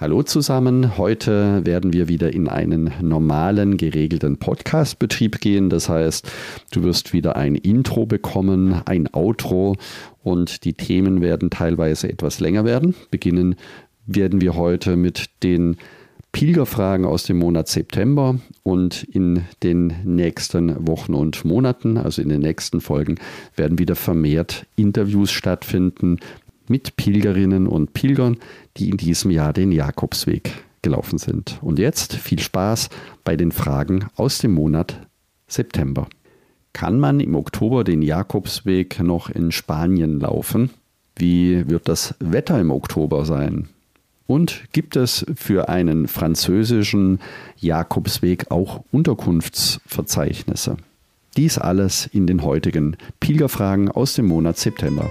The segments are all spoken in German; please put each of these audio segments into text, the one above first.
Hallo zusammen, heute werden wir wieder in einen normalen, geregelten Podcast-Betrieb gehen. Das heißt, du wirst wieder ein Intro bekommen, ein Outro und die Themen werden teilweise etwas länger werden. Beginnen werden wir heute mit den Pilgerfragen aus dem Monat September und in den nächsten Wochen und Monaten, also in den nächsten Folgen, werden wieder vermehrt Interviews stattfinden mit Pilgerinnen und Pilgern, die in diesem Jahr den Jakobsweg gelaufen sind. Und jetzt viel Spaß bei den Fragen aus dem Monat September. Kann man im Oktober den Jakobsweg noch in Spanien laufen? Wie wird das Wetter im Oktober sein? Und gibt es für einen französischen Jakobsweg auch Unterkunftsverzeichnisse? Dies alles in den heutigen Pilgerfragen aus dem Monat September.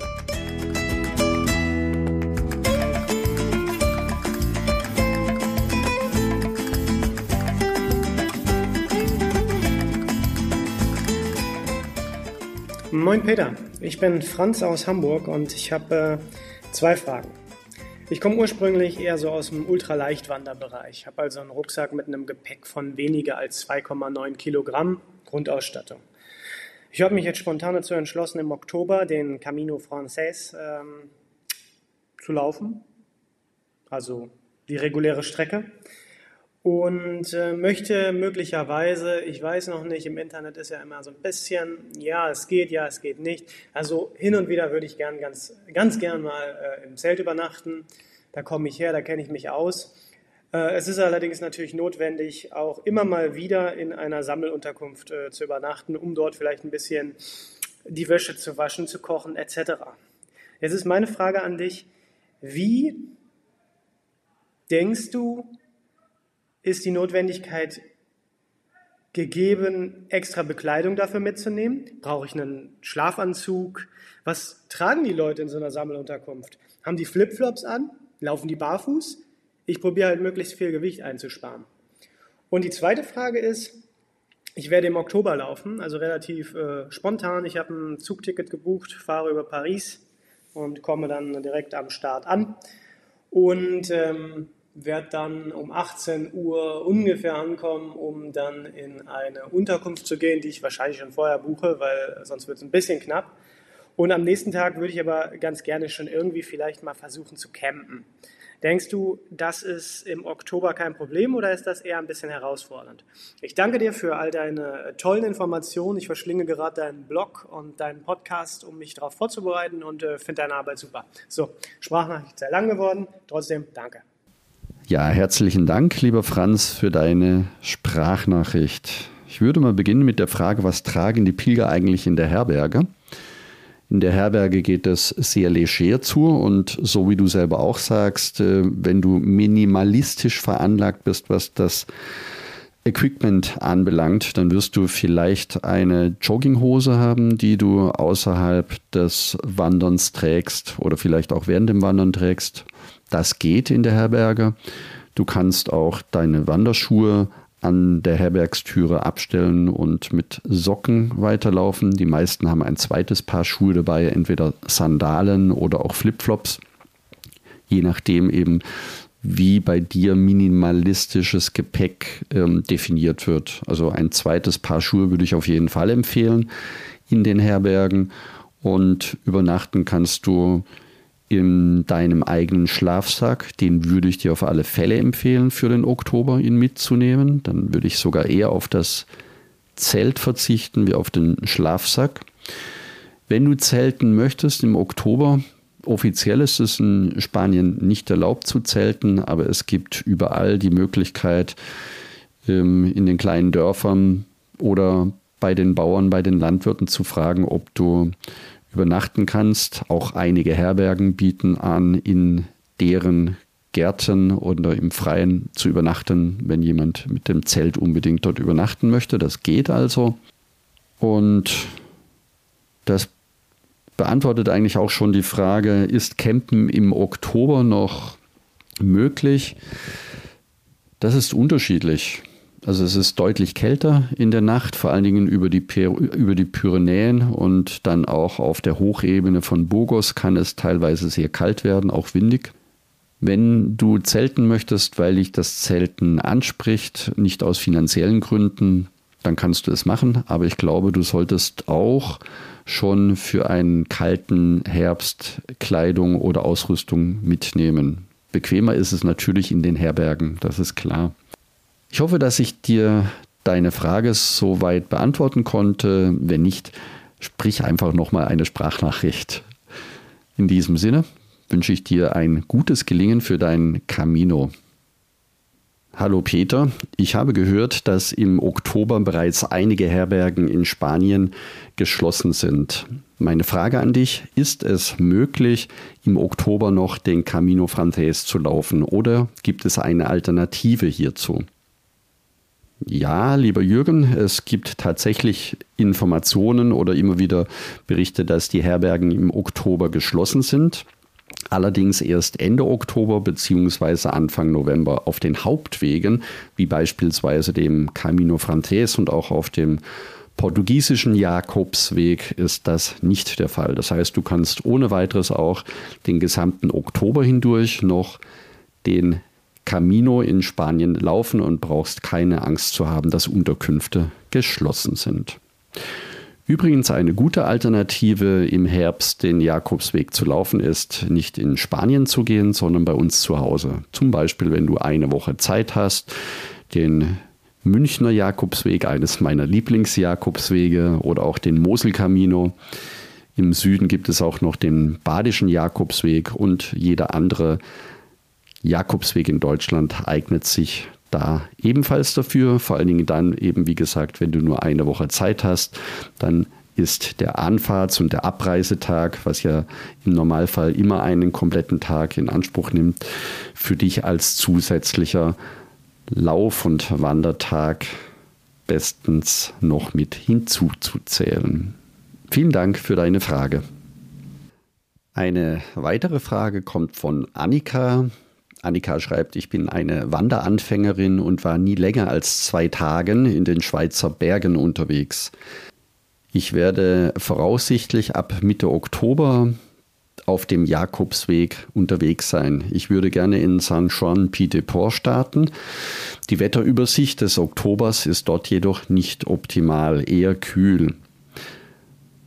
Moin Peter, ich bin Franz aus Hamburg und ich habe äh, zwei Fragen. Ich komme ursprünglich eher so aus dem Ultraleichtwanderbereich, habe also einen Rucksack mit einem Gepäck von weniger als 2,9 Kilogramm Grundausstattung. Ich habe mich jetzt spontan dazu entschlossen, im Oktober den Camino Frances ähm, zu laufen, also die reguläre Strecke und äh, möchte möglicherweise, ich weiß noch nicht, im Internet ist ja immer so ein bisschen, ja, es geht, ja, es geht nicht. Also hin und wieder würde ich gern ganz, ganz gern mal äh, im Zelt übernachten. Da komme ich her, da kenne ich mich aus. Äh, es ist allerdings natürlich notwendig, auch immer mal wieder in einer Sammelunterkunft äh, zu übernachten, um dort vielleicht ein bisschen die Wäsche zu waschen, zu kochen etc. Jetzt ist meine Frage an dich, wie denkst du, ist die Notwendigkeit gegeben, extra Bekleidung dafür mitzunehmen? Brauche ich einen Schlafanzug? Was tragen die Leute in so einer Sammelunterkunft? Haben die Flipflops an? Laufen die barfuß? Ich probiere halt möglichst viel Gewicht einzusparen. Und die zweite Frage ist, ich werde im Oktober laufen, also relativ äh, spontan. Ich habe ein Zugticket gebucht, fahre über Paris und komme dann direkt am Start an und ähm, werde dann um 18 Uhr ungefähr ankommen, um dann in eine Unterkunft zu gehen, die ich wahrscheinlich schon vorher buche, weil sonst wird es ein bisschen knapp. Und am nächsten Tag würde ich aber ganz gerne schon irgendwie vielleicht mal versuchen zu campen. Denkst du, das ist im Oktober kein Problem oder ist das eher ein bisschen herausfordernd? Ich danke dir für all deine tollen Informationen. Ich verschlinge gerade deinen Blog und deinen Podcast, um mich darauf vorzubereiten und äh, finde deine Arbeit super. So, Sprachnachricht sehr lang geworden. Trotzdem, danke. Ja, herzlichen Dank, lieber Franz, für deine Sprachnachricht. Ich würde mal beginnen mit der Frage, was tragen die Pilger eigentlich in der Herberge? In der Herberge geht es sehr leger zu und so wie du selber auch sagst, äh, wenn du minimalistisch veranlagt bist, was das Equipment anbelangt, dann wirst du vielleicht eine Jogginghose haben, die du außerhalb des Wanderns trägst oder vielleicht auch während dem Wandern trägst. Das geht in der Herberge. Du kannst auch deine Wanderschuhe an der Herbergstüre abstellen und mit Socken weiterlaufen. Die meisten haben ein zweites Paar Schuhe dabei, entweder Sandalen oder auch Flipflops, je nachdem eben, wie bei dir minimalistisches Gepäck ähm, definiert wird. Also ein zweites Paar Schuhe würde ich auf jeden Fall empfehlen in den Herbergen und übernachten kannst du in deinem eigenen Schlafsack. Den würde ich dir auf alle Fälle empfehlen, für den Oktober ihn mitzunehmen. Dann würde ich sogar eher auf das Zelt verzichten wie auf den Schlafsack. Wenn du zelten möchtest im Oktober, offiziell ist es in Spanien nicht erlaubt zu zelten, aber es gibt überall die Möglichkeit, ähm, in den kleinen Dörfern oder bei den Bauern, bei den Landwirten zu fragen, ob du übernachten kannst. Auch einige Herbergen bieten an, in deren Gärten oder im Freien zu übernachten, wenn jemand mit dem Zelt unbedingt dort übernachten möchte. Das geht also. Und das beantwortet eigentlich auch schon die Frage, ist Campen im Oktober noch möglich? Das ist unterschiedlich. Also es ist deutlich kälter in der Nacht, vor allen Dingen über die, über die Pyrenäen und dann auch auf der Hochebene von Burgos kann es teilweise sehr kalt werden, auch windig. Wenn du zelten möchtest, weil dich das Zelten anspricht, nicht aus finanziellen Gründen, dann kannst du es machen. Aber ich glaube, du solltest auch schon für einen kalten Herbst Kleidung oder Ausrüstung mitnehmen. Bequemer ist es natürlich in den Herbergen, das ist klar. Ich hoffe, dass ich dir deine Frage soweit beantworten konnte. Wenn nicht, sprich einfach nochmal eine Sprachnachricht. In diesem Sinne wünsche ich dir ein gutes Gelingen für dein Camino. Hallo Peter, ich habe gehört, dass im Oktober bereits einige Herbergen in Spanien geschlossen sind. Meine Frage an dich, ist es möglich, im Oktober noch den Camino Frances zu laufen oder gibt es eine Alternative hierzu? Ja, lieber Jürgen, es gibt tatsächlich Informationen oder immer wieder Berichte, dass die Herbergen im Oktober geschlossen sind. Allerdings erst Ende Oktober bzw. Anfang November auf den Hauptwegen, wie beispielsweise dem Camino Frances und auch auf dem portugiesischen Jakobsweg ist das nicht der Fall. Das heißt, du kannst ohne weiteres auch den gesamten Oktober hindurch noch den Camino in Spanien laufen und brauchst keine Angst zu haben, dass Unterkünfte geschlossen sind. Übrigens eine gute Alternative im Herbst den Jakobsweg zu laufen ist, nicht in Spanien zu gehen, sondern bei uns zu Hause. Zum Beispiel, wenn du eine Woche Zeit hast, den Münchner Jakobsweg, eines meiner Lieblingsjakobswege, oder auch den Moselcamino. Im Süden gibt es auch noch den Badischen Jakobsweg und jeder andere Jakobsweg in Deutschland eignet sich da ebenfalls dafür. Vor allen Dingen dann eben, wie gesagt, wenn du nur eine Woche Zeit hast, dann ist der Anfahrts- und der Abreisetag, was ja im Normalfall immer einen kompletten Tag in Anspruch nimmt, für dich als zusätzlicher Lauf- und Wandertag bestens noch mit hinzuzuzählen. Vielen Dank für deine Frage. Eine weitere Frage kommt von Annika. Annika schreibt, ich bin eine Wanderanfängerin und war nie länger als zwei Tagen in den Schweizer Bergen unterwegs. Ich werde voraussichtlich ab Mitte Oktober auf dem Jakobsweg unterwegs sein. Ich würde gerne in San Juan Pied-de-Port starten. Die Wetterübersicht des Oktobers ist dort jedoch nicht optimal, eher kühl.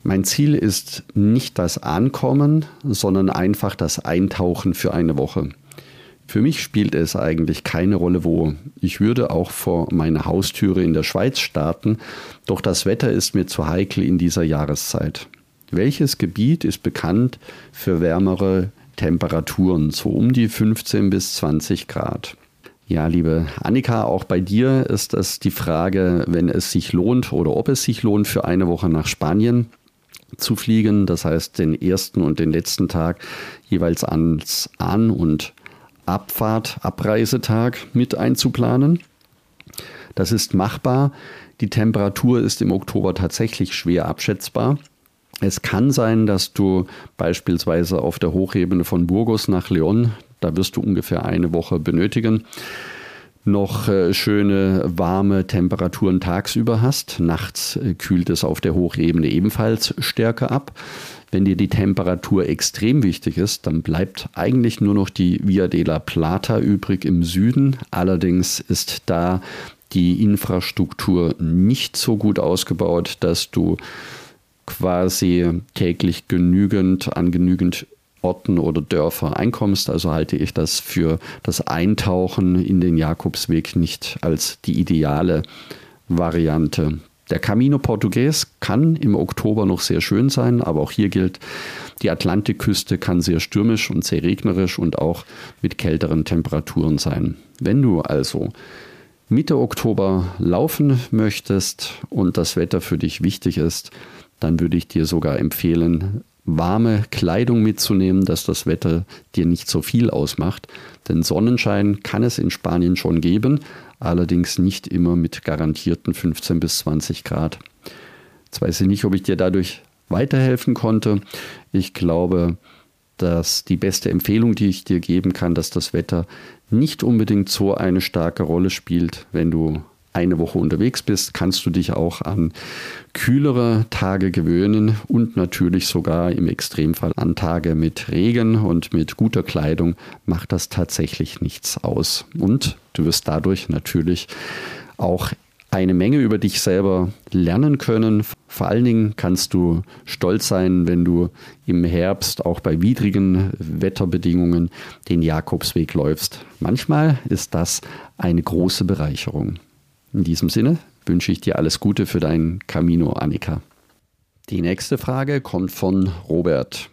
Mein Ziel ist nicht das Ankommen, sondern einfach das Eintauchen für eine Woche. Für mich spielt es eigentlich keine Rolle, wo. Ich würde auch vor meiner Haustüre in der Schweiz starten, doch das Wetter ist mir zu heikel in dieser Jahreszeit. Welches Gebiet ist bekannt für wärmere Temperaturen, so um die 15 bis 20 Grad? Ja, liebe Annika, auch bei dir ist es die Frage, wenn es sich lohnt oder ob es sich lohnt, für eine Woche nach Spanien zu fliegen. Das heißt, den ersten und den letzten Tag jeweils ans An- und Abfahrt, Abreisetag mit einzuplanen. Das ist machbar. Die Temperatur ist im Oktober tatsächlich schwer abschätzbar. Es kann sein, dass du beispielsweise auf der Hochebene von Burgos nach Leon, da wirst du ungefähr eine Woche benötigen, noch äh, schöne warme Temperaturen tagsüber hast. Nachts äh, kühlt es auf der Hochebene ebenfalls stärker ab. Wenn dir die Temperatur extrem wichtig ist, dann bleibt eigentlich nur noch die Via de la Plata übrig im Süden. Allerdings ist da die Infrastruktur nicht so gut ausgebaut, dass du quasi täglich genügend an genügend Orten oder Dörfer einkommst. Also halte ich das für das Eintauchen in den Jakobsweg nicht als die ideale Variante. Der Camino Portugues kann im Oktober noch sehr schön sein, aber auch hier gilt, die Atlantikküste kann sehr stürmisch und sehr regnerisch und auch mit kälteren Temperaturen sein. Wenn du also Mitte Oktober laufen möchtest und das Wetter für dich wichtig ist, dann würde ich dir sogar empfehlen, warme Kleidung mitzunehmen, dass das Wetter dir nicht so viel ausmacht. Denn Sonnenschein kann es in Spanien schon geben, allerdings nicht immer mit garantierten 15 bis 20 Grad. Jetzt weiß ich nicht, ob ich dir dadurch weiterhelfen konnte. Ich glaube, dass die beste Empfehlung, die ich dir geben kann, dass das Wetter nicht unbedingt so eine starke Rolle spielt, wenn du eine Woche unterwegs bist, kannst du dich auch an kühlere Tage gewöhnen und natürlich sogar im Extremfall an Tage mit Regen und mit guter Kleidung macht das tatsächlich nichts aus. Und du wirst dadurch natürlich auch eine Menge über dich selber lernen können. Vor allen Dingen kannst du stolz sein, wenn du im Herbst auch bei widrigen Wetterbedingungen den Jakobsweg läufst. Manchmal ist das eine große Bereicherung. In diesem Sinne wünsche ich dir alles Gute für dein Camino, Annika. Die nächste Frage kommt von Robert.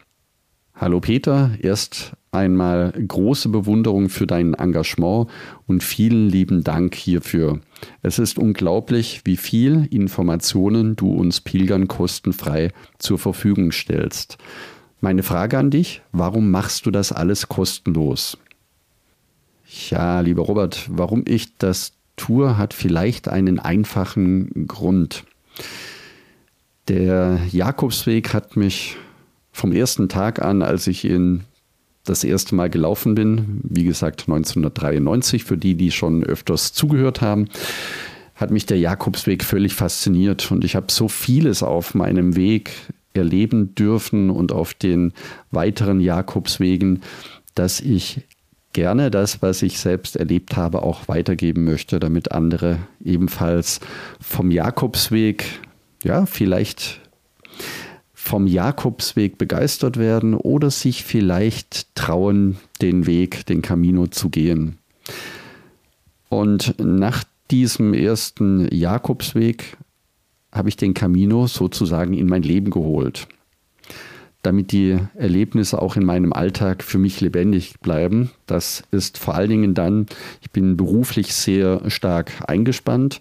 Hallo Peter, erst einmal große Bewunderung für dein Engagement und vielen lieben Dank hierfür. Es ist unglaublich, wie viel Informationen du uns Pilgern kostenfrei zur Verfügung stellst. Meine Frage an dich, warum machst du das alles kostenlos? Ja, lieber Robert, warum ich das tue, hat vielleicht einen einfachen Grund. Der Jakobsweg hat mich vom ersten Tag an, als ich ihn das erste Mal gelaufen bin, wie gesagt 1993, für die, die schon öfters zugehört haben, hat mich der Jakobsweg völlig fasziniert und ich habe so vieles auf meinem Weg erleben dürfen und auf den weiteren Jakobswegen, dass ich gerne das, was ich selbst erlebt habe, auch weitergeben möchte, damit andere ebenfalls vom Jakobsweg, ja, vielleicht vom Jakobsweg begeistert werden oder sich vielleicht trauen, den Weg, den Camino zu gehen. Und nach diesem ersten Jakobsweg habe ich den Camino sozusagen in mein Leben geholt, damit die Erlebnisse auch in meinem Alltag für mich lebendig bleiben. Das ist vor allen Dingen dann, ich bin beruflich sehr stark eingespannt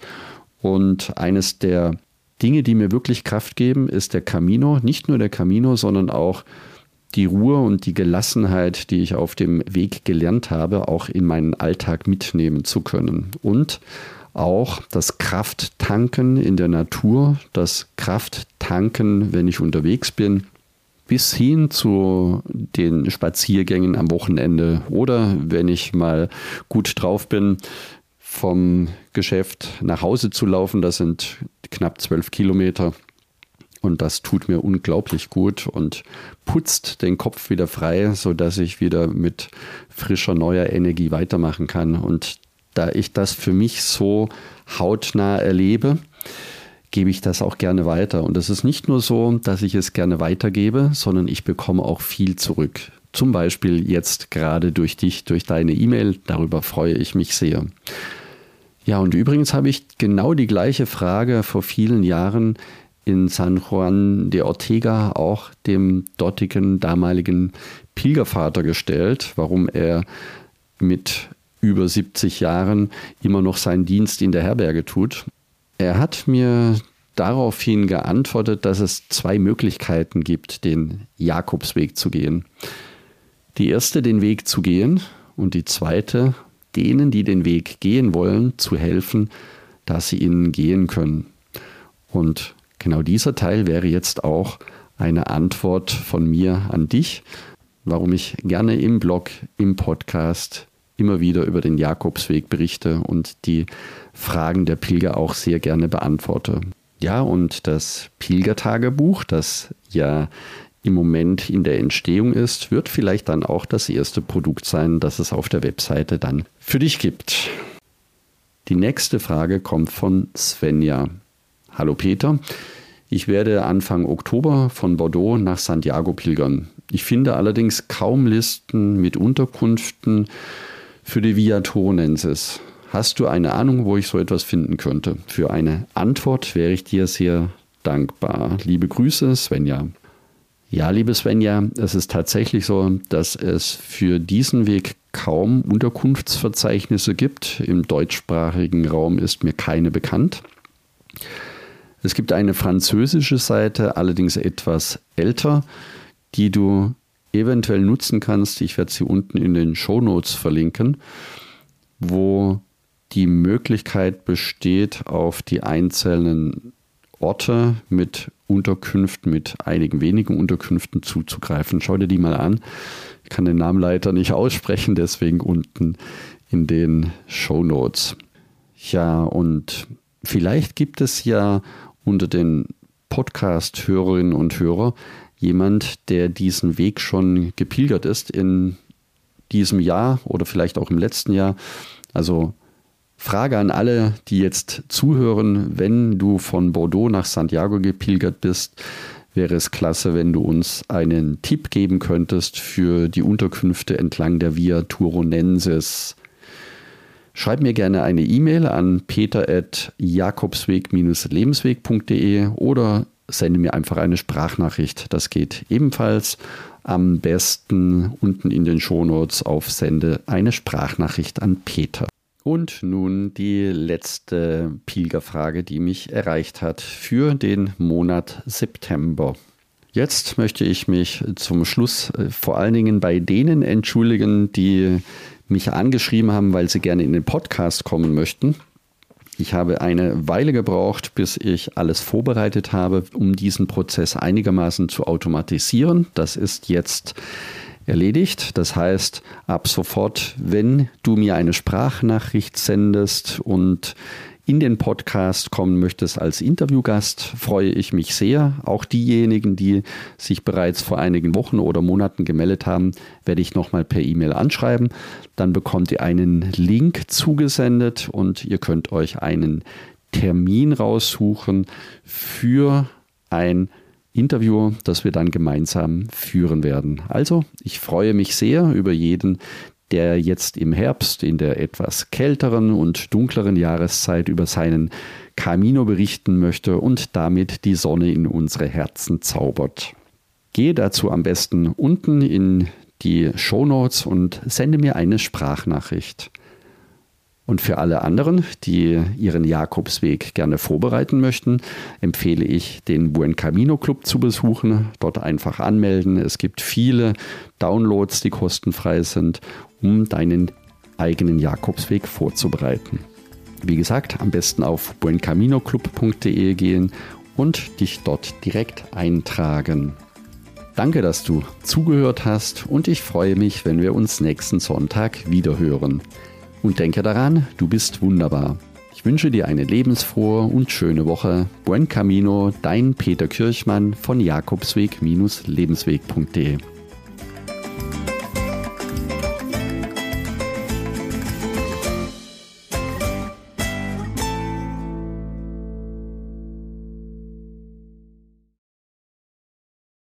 und eines der Dinge, die mir wirklich Kraft geben, ist der Camino. Nicht nur der Camino, sondern auch die Ruhe und die Gelassenheit, die ich auf dem Weg gelernt habe, auch in meinen Alltag mitnehmen zu können. Und auch das Krafttanken in der Natur, das Krafttanken, wenn ich unterwegs bin, bis hin zu den Spaziergängen am Wochenende oder wenn ich mal gut drauf bin, vom Geschäft nach Hause zu laufen. Das sind knapp zwölf Kilometer. Und das tut mir unglaublich gut und putzt den Kopf wieder frei, sodass ich wieder mit frischer, neuer Energie weitermachen kann. Und da ich das für mich so hautnah erlebe, gebe ich das auch gerne weiter. Und es ist nicht nur so, dass ich es gerne weitergebe, sondern ich bekomme auch viel zurück. Zum Beispiel jetzt gerade durch dich, durch deine E-Mail. Darüber freue ich mich sehr. Ja, und übrigens habe ich genau die gleiche Frage vor vielen Jahren in San Juan de Ortega auch dem dortigen damaligen Pilgervater gestellt, warum er mit über 70 Jahren immer noch seinen Dienst in der Herberge tut. Er hat mir daraufhin geantwortet, dass es zwei Möglichkeiten gibt, den Jakobsweg zu gehen. Die erste, den Weg zu gehen und die zweite, denen, die den Weg gehen wollen, zu helfen, dass sie ihn gehen können. Und genau dieser Teil wäre jetzt auch eine Antwort von mir an dich, warum ich gerne im Blog, im Podcast immer wieder über den Jakobsweg berichte und die Fragen der Pilger auch sehr gerne beantworte. Ja, und das Pilgertagebuch, das ja im Moment in der Entstehung ist, wird vielleicht dann auch das erste Produkt sein, das es auf der Webseite dann für dich gibt. Die nächste Frage kommt von Svenja. Hallo Peter, ich werde Anfang Oktober von Bordeaux nach Santiago pilgern. Ich finde allerdings kaum Listen mit Unterkünften für die Via Toronensis. Hast du eine Ahnung, wo ich so etwas finden könnte? Für eine Antwort wäre ich dir sehr dankbar. Liebe Grüße, Svenja. Ja, liebe Svenja, es ist tatsächlich so, dass es für diesen Weg kaum Unterkunftsverzeichnisse gibt. Im deutschsprachigen Raum ist mir keine bekannt. Es gibt eine französische Seite, allerdings etwas älter, die du eventuell nutzen kannst. Ich werde sie unten in den Show Notes verlinken, wo die Möglichkeit besteht, auf die einzelnen Orte mit Unterkünften, mit einigen wenigen Unterkünften zuzugreifen. Schau dir die mal an. Ich kann den Namen leider nicht aussprechen, deswegen unten in den Show Notes. Ja, und vielleicht gibt es ja unter den Podcast-Hörerinnen und Hörer jemand, der diesen Weg schon gepilgert ist in diesem Jahr oder vielleicht auch im letzten Jahr. Also Frage an alle, die jetzt zuhören, wenn du von Bordeaux nach Santiago gepilgert bist, wäre es klasse, wenn du uns einen Tipp geben könntest für die Unterkünfte entlang der Via Turonensis. Schreib mir gerne eine E-Mail an peter.jakobsweg-lebensweg.de oder sende mir einfach eine Sprachnachricht. Das geht ebenfalls. Am besten unten in den Shownotes auf Sende eine Sprachnachricht an Peter. Und nun die letzte Pilgerfrage, die mich erreicht hat für den Monat September. Jetzt möchte ich mich zum Schluss äh, vor allen Dingen bei denen entschuldigen, die mich angeschrieben haben, weil sie gerne in den Podcast kommen möchten. Ich habe eine Weile gebraucht, bis ich alles vorbereitet habe, um diesen Prozess einigermaßen zu automatisieren. Das ist jetzt erledigt. Das heißt, ab sofort, wenn du mir eine Sprachnachricht sendest und in den Podcast kommen möchtest als Interviewgast, freue ich mich sehr. Auch diejenigen, die sich bereits vor einigen Wochen oder Monaten gemeldet haben, werde ich nochmal per E-Mail anschreiben. Dann bekommt ihr einen Link zugesendet und ihr könnt euch einen Termin raussuchen für ein Interview, das wir dann gemeinsam führen werden. Also, ich freue mich sehr über jeden, der jetzt im Herbst in der etwas kälteren und dunkleren Jahreszeit über seinen Camino berichten möchte und damit die Sonne in unsere Herzen zaubert. Gehe dazu am besten unten in die Show Notes und sende mir eine Sprachnachricht. Und für alle anderen, die ihren Jakobsweg gerne vorbereiten möchten, empfehle ich, den Buen Camino Club zu besuchen. Dort einfach anmelden. Es gibt viele Downloads, die kostenfrei sind um deinen eigenen Jakobsweg vorzubereiten. Wie gesagt, am besten auf buencaminoclub.de gehen und dich dort direkt eintragen. Danke, dass du zugehört hast und ich freue mich, wenn wir uns nächsten Sonntag wiederhören. Und denke daran, du bist wunderbar. Ich wünsche dir eine lebensfrohe und schöne Woche. Buen Camino, dein Peter Kirchmann von Jakobsweg-lebensweg.de.